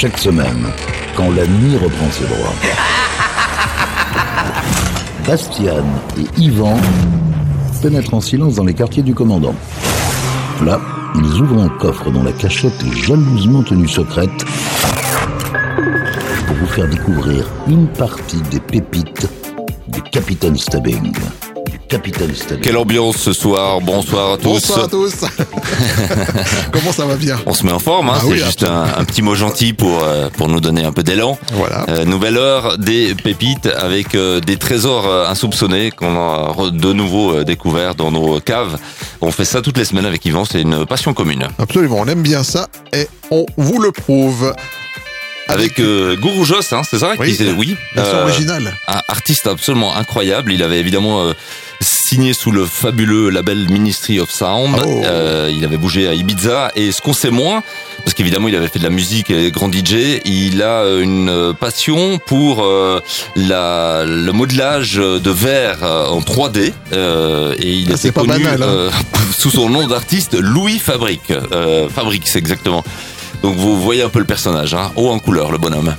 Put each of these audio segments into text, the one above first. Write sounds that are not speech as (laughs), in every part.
Chaque semaine, quand la nuit reprend ses droits. (laughs) Bastian et Yvan pénètrent en silence dans les quartiers du commandant. Là, ils ouvrent un coffre dont la cachette est jalousement tenue secrète pour vous faire découvrir une partie des pépites du Capitaine Stubbing. Capitaine Stubbing. Quelle ambiance ce soir. Bonsoir à tous. Bonsoir à tous. (laughs) Comment ça va bien? On se met en forme, hein, Ah c'est oui, juste un, un petit mot gentil pour, euh, pour nous donner un peu d'élan. Voilà. Euh, nouvelle heure des pépites avec euh, des trésors euh, insoupçonnés qu'on a de nouveau euh, découverts dans nos caves. On fait ça toutes les semaines avec Yvan, c'est une passion commune. Absolument, on aime bien ça et on vous le prouve. Avec euh, Gourou Joss, hein, c'est ça Oui, qui- oui, euh, originale. un artiste absolument incroyable. Il avait évidemment euh, signé sous le fabuleux label Ministry of Sound. Oh. Euh, il avait bougé à Ibiza. Et ce qu'on sait moins, parce qu'évidemment il avait fait de la musique et grand DJ, il a euh, une passion pour euh, la, le modelage de verre en 3D. Euh, et il Ah, était pas connu banal, hein. euh, (laughs) sous son nom d'artiste Louis Fabrique. Euh, Fabrique, c'est exactement. Donc vous voyez un peu le personnage, hein, haut en couleur, le bonhomme.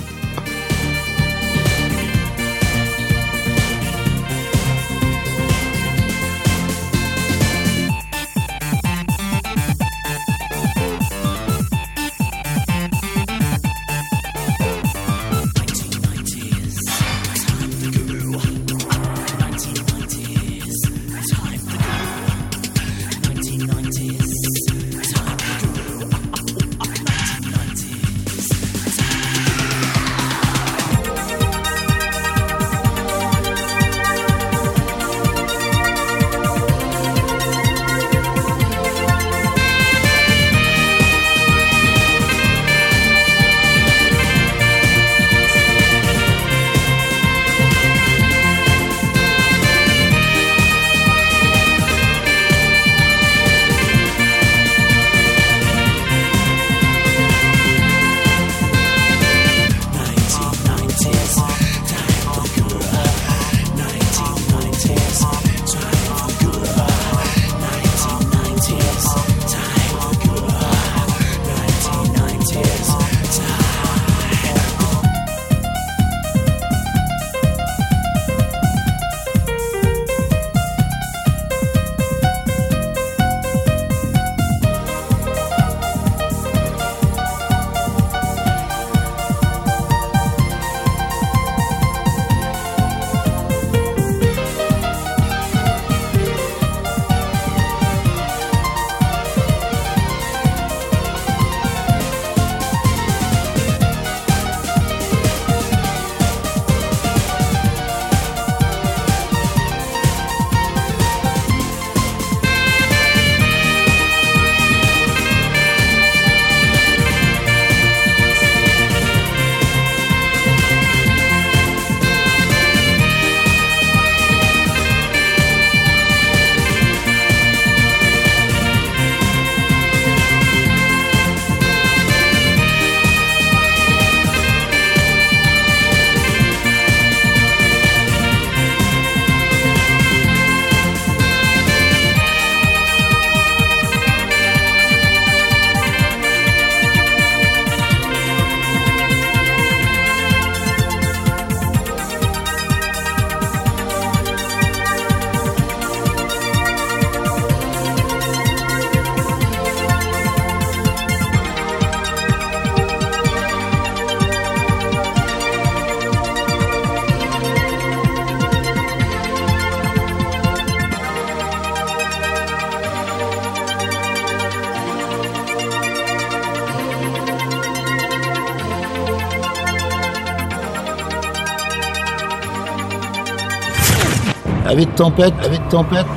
Avec tempête, avec tempête.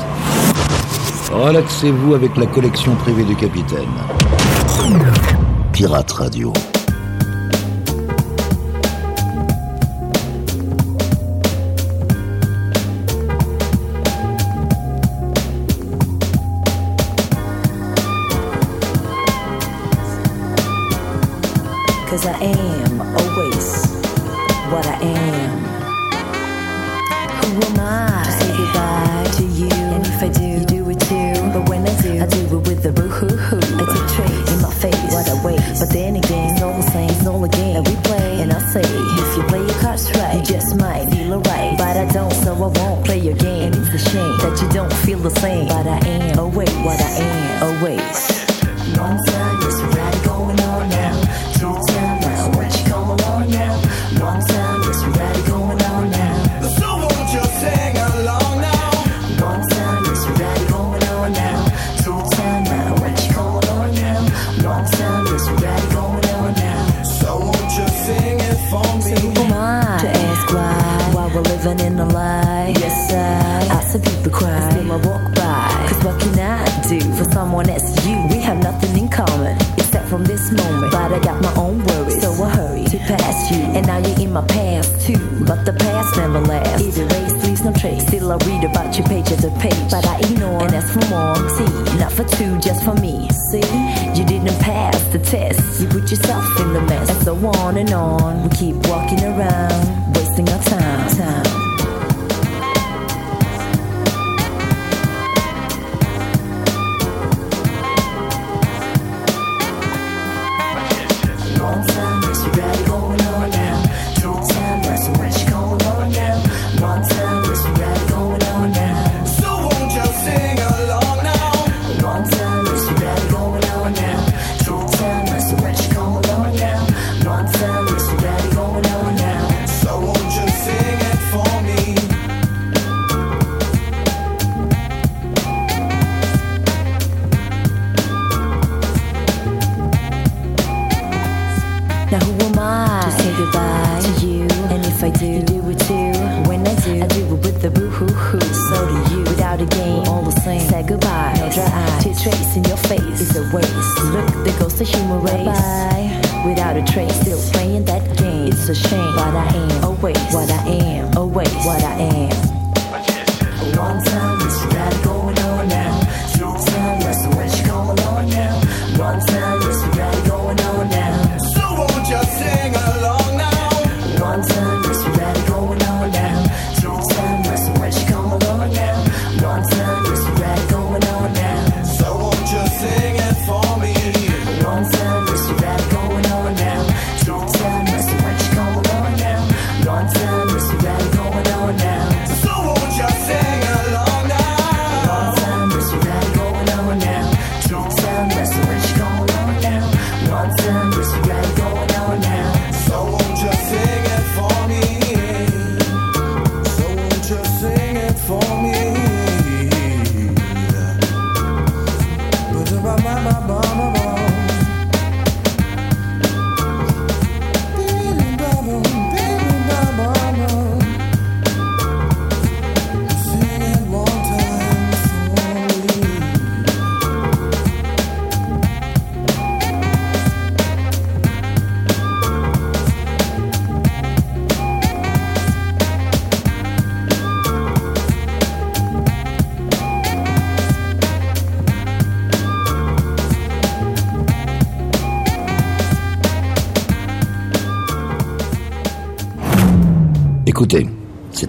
Relaxez-vous avec la collection privée du capitaine. Pirate Radio. do for someone else, you. We have nothing in common except from this moment. But I got my own worries, so I hurry to pass you. And now you're in my past too, but the past never lasts. Either race leaves no trace. Still I read about you page after page, but I ignore and ask for more. See, not for two, just for me. See, you didn't pass the test. You put yourself in the mess. And so on and on, we keep walking around, wasting our time. time.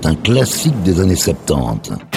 un classique des années 70.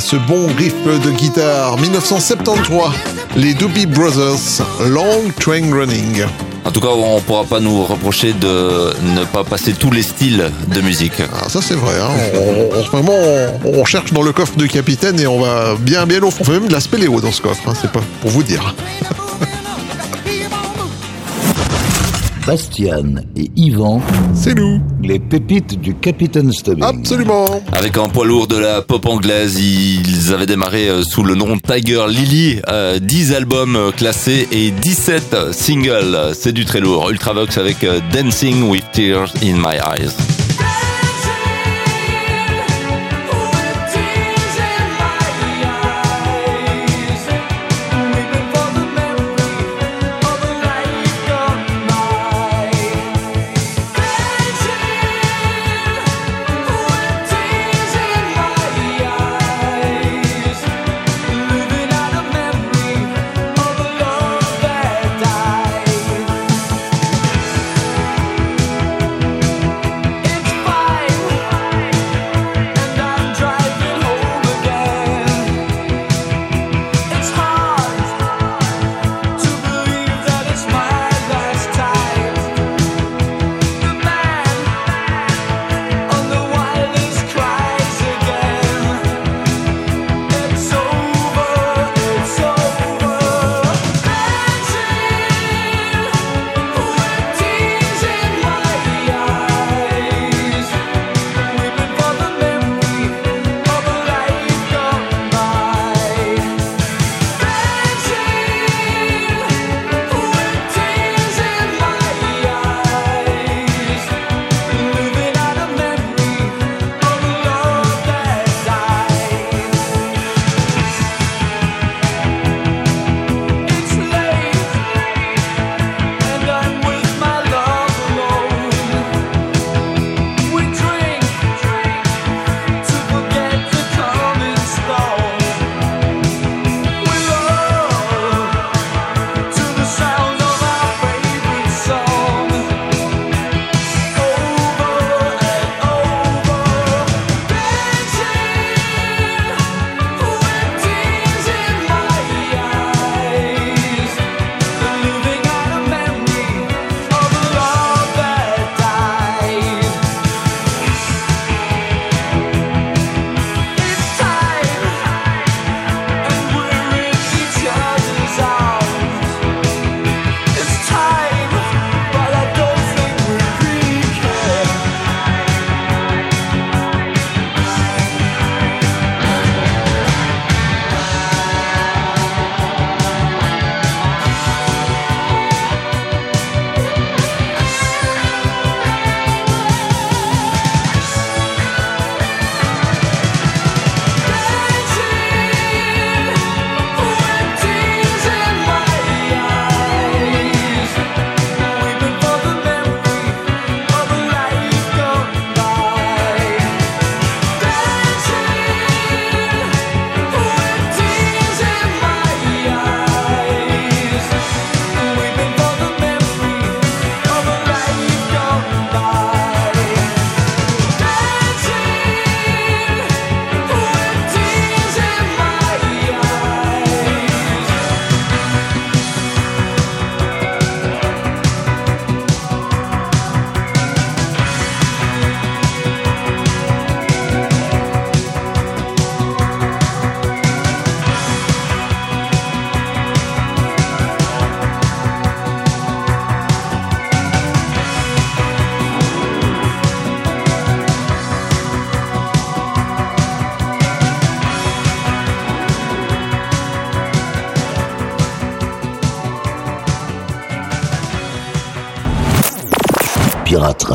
Ce bon riff de guitare 1973, les Doobie Brothers, Long Train Running. En tout cas, on pourra pas nous reprocher de ne pas passer tous les styles de musique. Ah, ça c'est vrai, hein. on, on- en ce moment on, on cherche dans le coffre du capitaine et on va bien bien au fond. On fait même de la spéléo dans ce coffre, hein, c'est pas pour vous dire. Bastian et Yvan, C'est nous, les pépites du Capitaine Stubbing. absolument. Avec un poids lourd de la pop anglaise, ils avaient démarré euh, sous le nom Tiger Lily, euh, 10 albums euh, classés et 17 singles. C'est du très lourd. Ultravox avec euh, Dancing with Tears in My Eyes.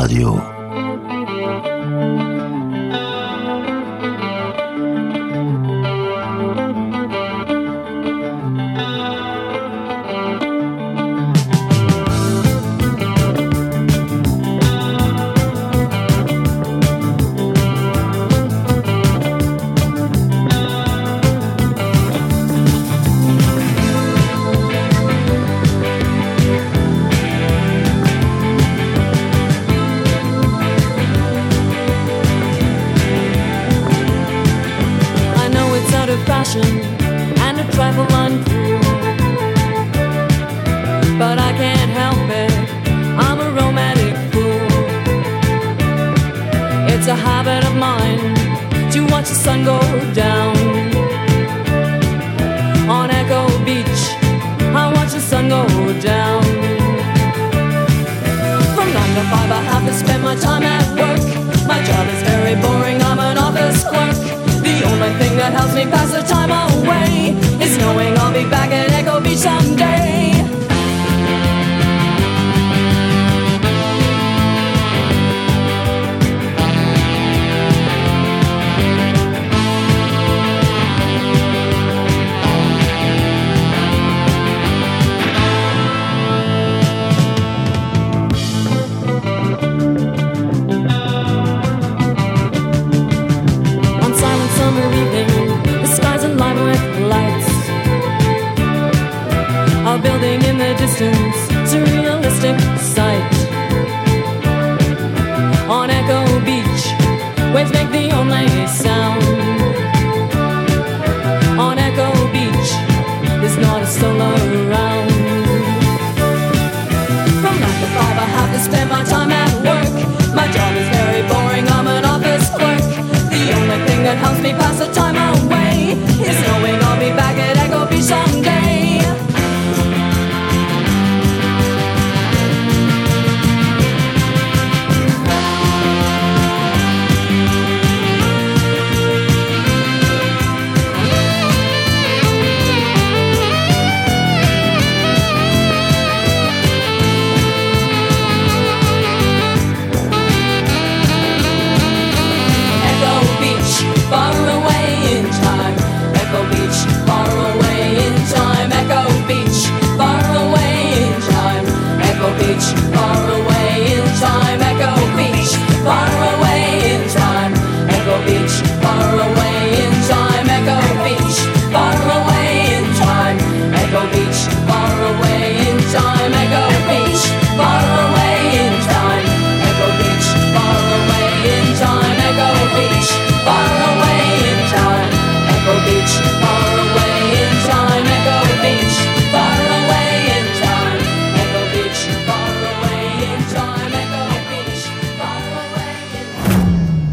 Radio.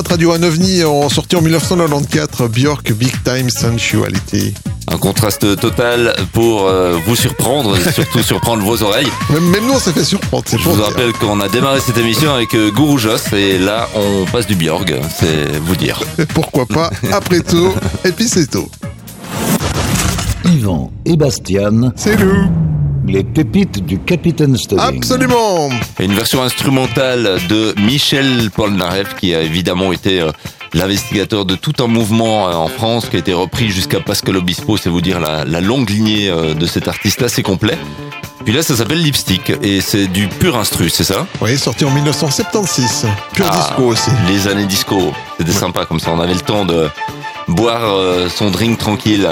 Pirate Radio un ovni en sorti en 1994, Björk Big Time Sensuality. Un contraste total pour euh, vous surprendre, surtout (laughs) surprendre vos oreilles. Même, même nous on s'est fait surprendre, c'est Je vous dire. rappelle qu'on a démarré cette émission avec euh, Gourou Joss et là on passe du Björg, c'est vous dire. (laughs) Pourquoi pas, après tout, (laughs) et puis c'est tout. Yvan et Bastian, C'est nous les pépites du Capitaine Stubbing. Absolument Et une version instrumentale de Michel Polnareff qui a évidemment été euh, l'investigateur de tout un mouvement euh, en France qui a été repris jusqu'à Pascal Obispo, c'est vous dire la, la longue lignée euh, de cet artiste assez complet. Puis là ça s'appelle Lipstick et c'est du pur instru, c'est ça? Oui, sorti en 1976. Pur Ah, disco aussi. Les années disco, c'était sympa comme ça, on avait le temps de boire son drink tranquille.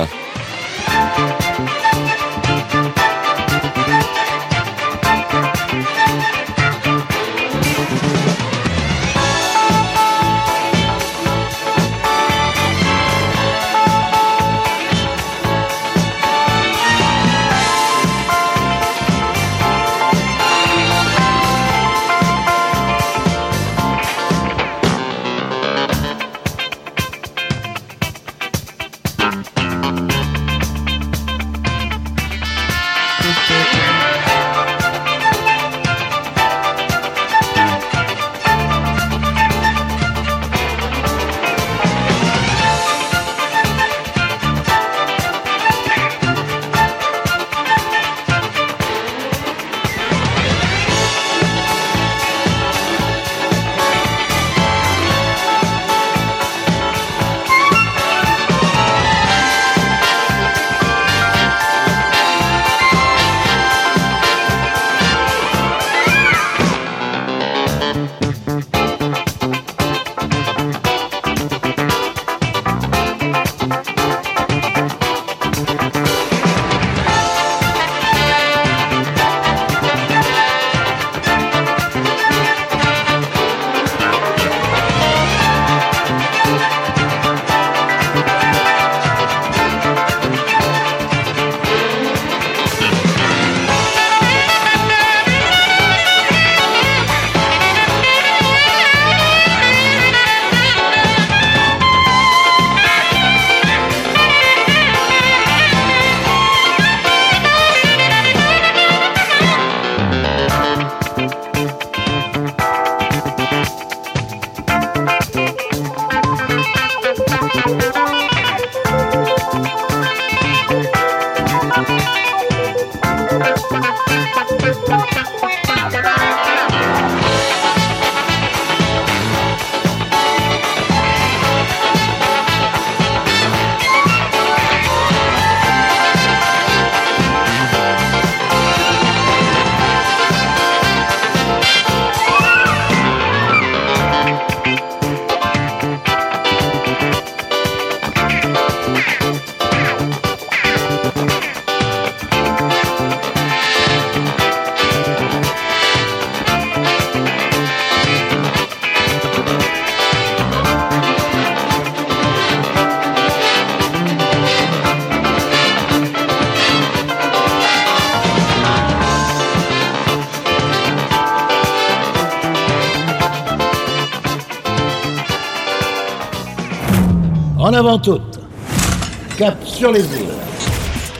Les îles,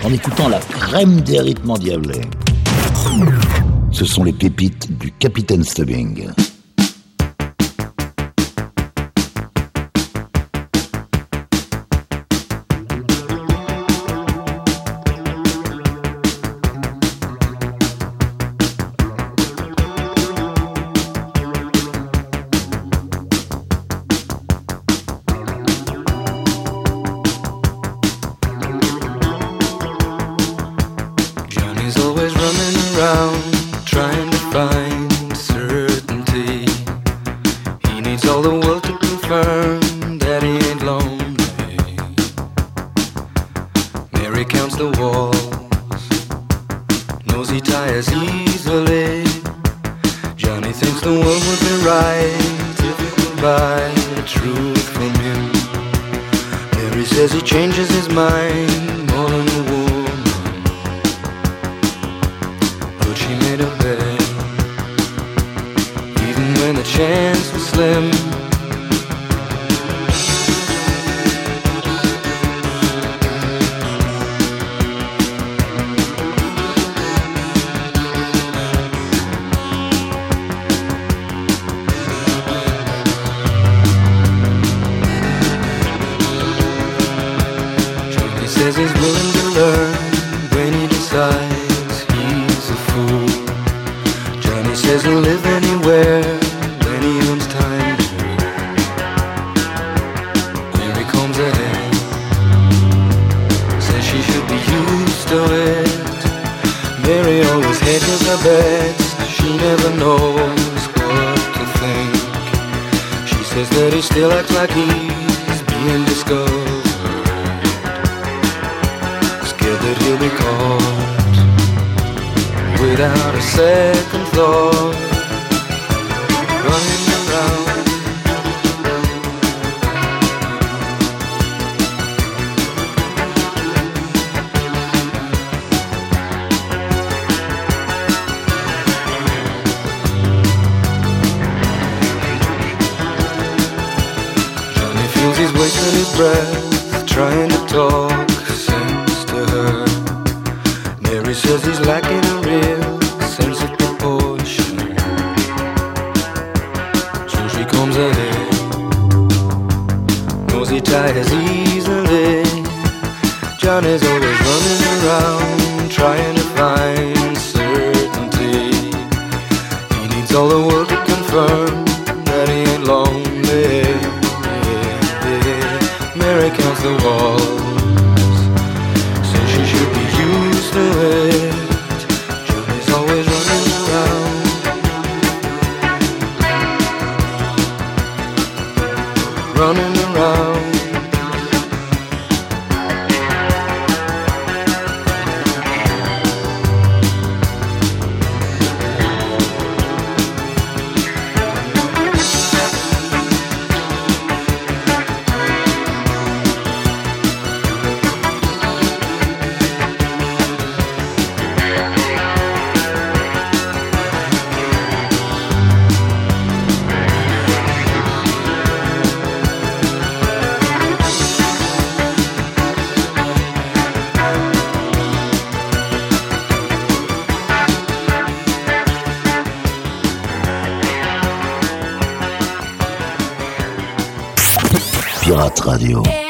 en écoutant la crème des rythmes endiablés. Ce sont les pépites du Capitaine Stubbing. Without a second thought. Running breath Pirate Radio.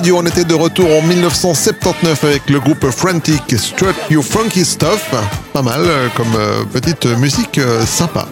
Radio, on était de retour en 1979 avec le groupe Frantic Strut You Funky Stuff. Pas mal euh, comme euh, petite musique euh, sympa.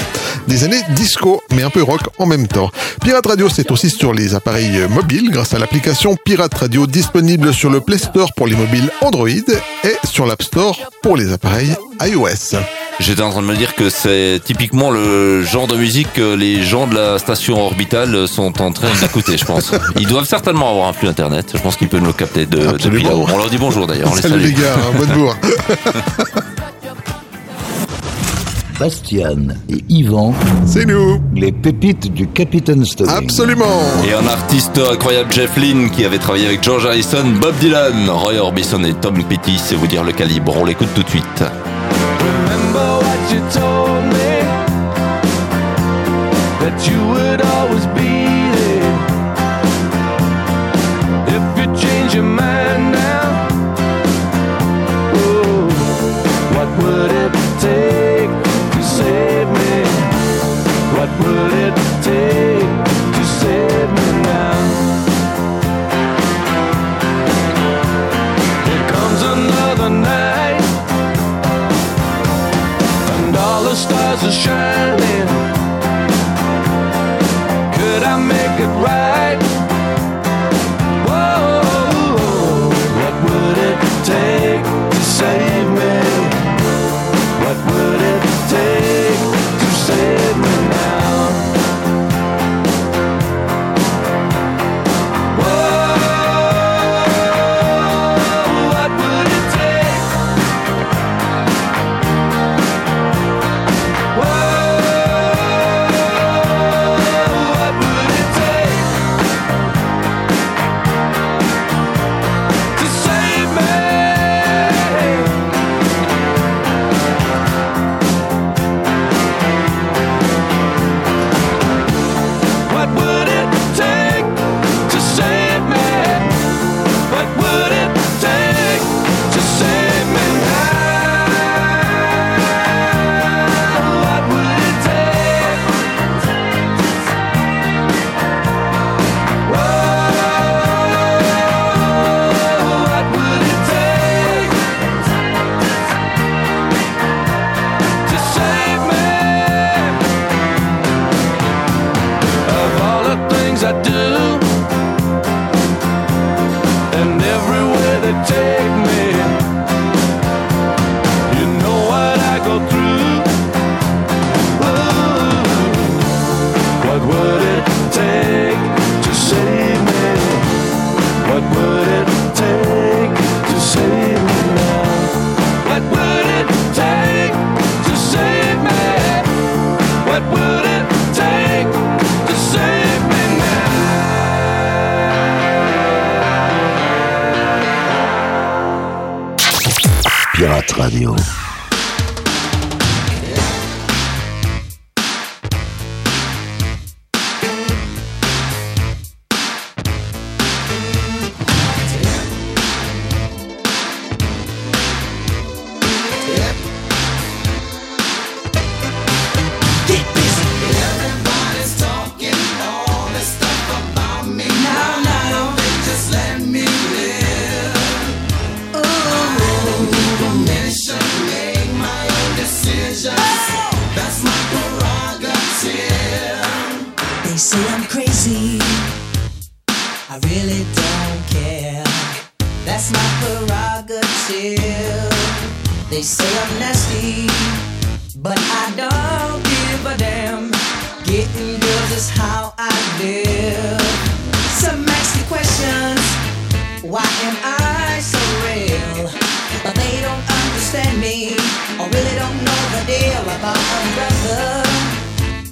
Des années disco, mais un peu rock en même temps. Pirate Radio, c'est aussi sur les appareils mobiles grâce à l'application Pirate Radio disponible sur le Play Store pour les mobiles Android et sur l'App Store pour les appareils iOS. J'étais en train de me dire que c'est typiquement le genre de musique que les gens de la station orbitale sont en train d'écouter, je pense. Ils doivent certainement avoir un flux internet. Je pense qu'ils peuvent nous capter de, depuis là-haut. On leur dit bonjour d'ailleurs. Salut les gars, hein, bonne bourre. (laughs) Bastian et Yvan, C'est nous. les pépites du Capitaine Stubbing. Absolument. Et un artiste incroyable, Jeff Lynne, qui avait travaillé avec George Harrison, Bob Dylan, Roy Orbison et Tom Petty, c'est vous dire le calibre. On l'écoute tout de suite. You told me that you would always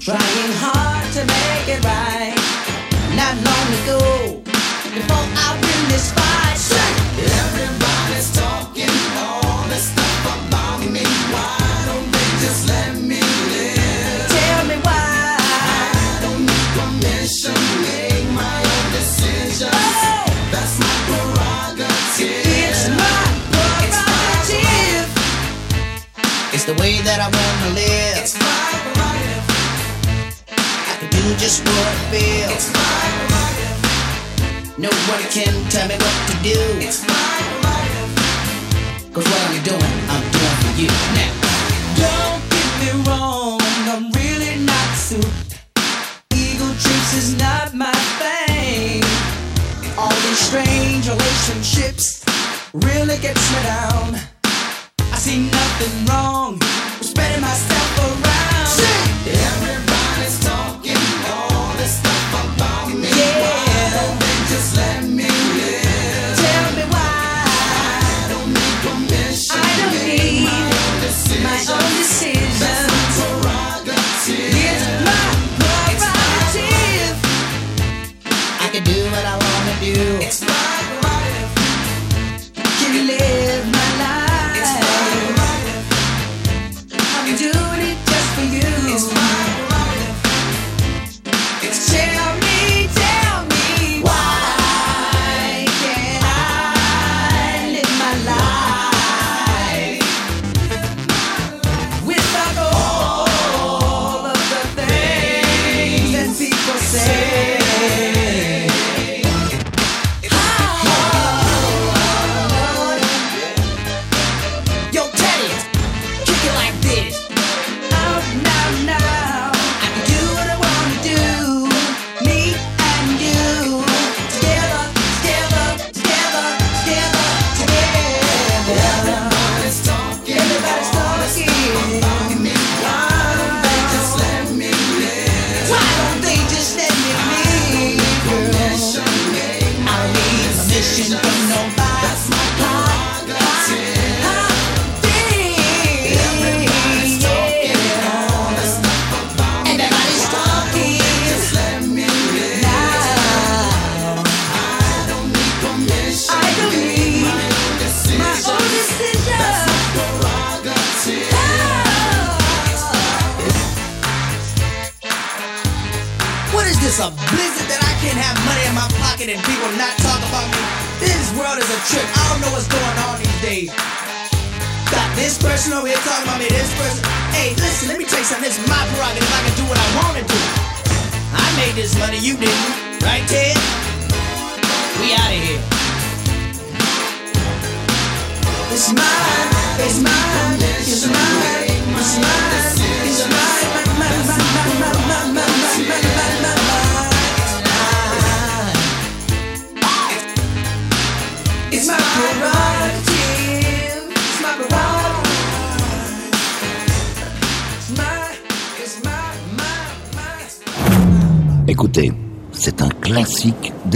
Trying hard to make it right. Not long ago, before I win this fight, say everybody's talking all this stuff about me. Why don't they just let me live? Tell me why I don't need permission. Make my own decisions. Oh! That's my prerogative. It's my prerogative. It's the way that I wanna live. It's just what it feels. It's my life. Nobody can tell me what to do. It's my life. Cause what I'm doing, I'm doing for you. Now, don't get me wrong, I'm really not suited. Eagle trips is not my thing. All these strange relationships really gets me down. I see nothing wrong with spreading myself around.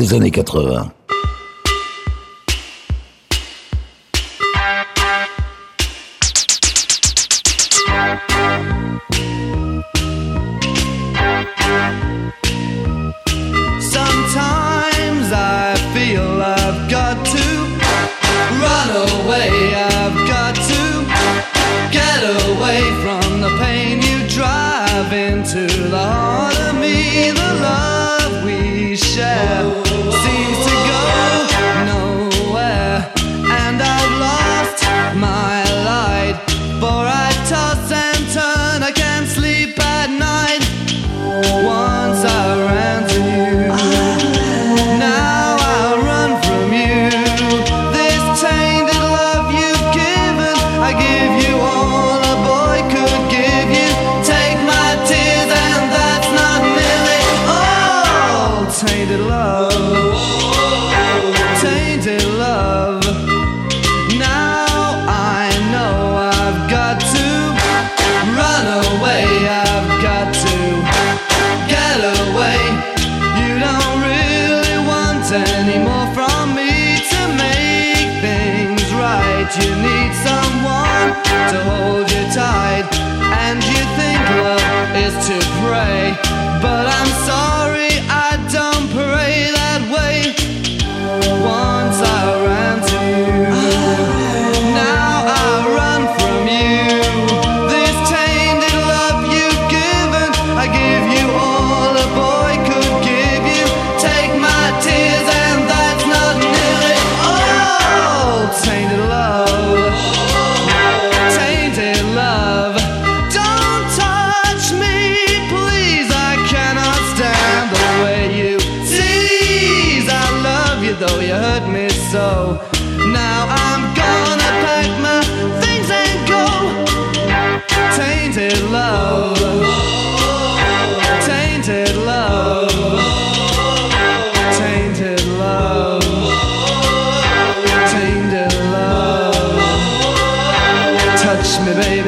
des années 80.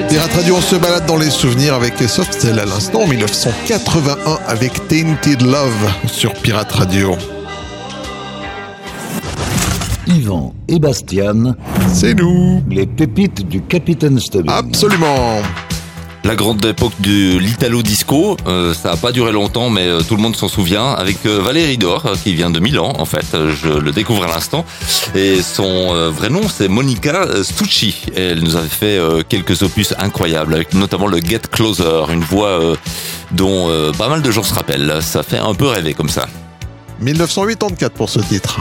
Pirate Radio, on se balade dans les souvenirs avec les Softel à l'instant en 1981 avec Tainted Love sur Pirate Radio. Yvan et Bastian. C'est nous. Les pépites du Capitaine Stubbing. Absolument. La grande époque de l'Italo Disco, euh, ça a pas duré longtemps, mais euh, tout le monde s'en souvient, avec euh, Valérie Dor, qui vient de Milan, en fait, je le découvre à l'instant, et son vrai nom, c'est Monica Stucci, elle nous avait fait quelques opus incroyables, avec notamment le Get Closer, une voix dont pas mal de gens se rappellent, ça fait un peu rêver comme ça. 1984 pour ce titre.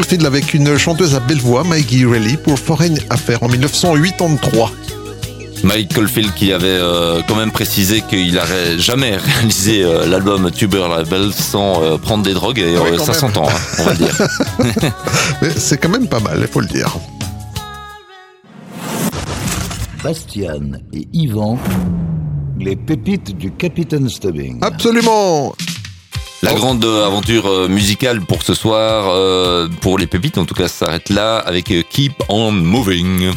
Avec une chanteuse à belle voix, Maggie Reilly, pour Foreign Affair en 1983. Michael Field qui avait euh, quand même précisé qu'il n'aurait jamais (laughs) réalisé euh, l'album Tuber Label sans euh, prendre des drogues et euh, ça s'entend, hein, on va dire. (laughs) Mais c'est quand même pas mal, il faut le dire. Bastian et Yvan, les pépites du Capitaine Stubbing. Absolument La grande euh, aventure euh, musicale pour ce soir, euh, pour les pépites en tout cas, s'arrête là avec Keep on Moving.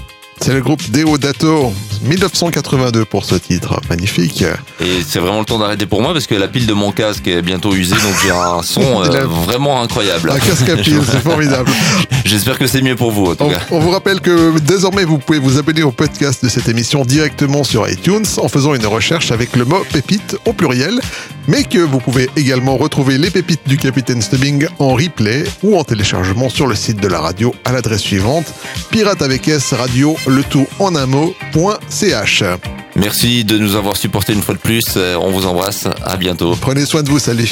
C'est le groupe Deodato, 1982 pour ce titre. Magnifique. Et c'est vraiment le temps d'arrêter pour moi parce que la pile de mon casque est bientôt usée, donc j'ai un son (laughs) euh, vraiment incroyable. Un casque à pile, c'est formidable. (laughs) J'espère que c'est mieux pour vous en tout On, cas. on vous rappelle que désormais vous pouvez vous abonner au podcast de cette émission directement sur iTunes en faisant une recherche avec le mot pépite au pluriel, mais que vous pouvez également retrouver les pépites du Capitaine Stubbing en replay ou en téléchargement sur le site de la radio à l'adresse suivante pirate avec S radio le tout en un mot.ch. Merci de nous avoir supportés une fois de plus. Euh, On vous embrasse. À bientôt. Prenez soin de vous, salut.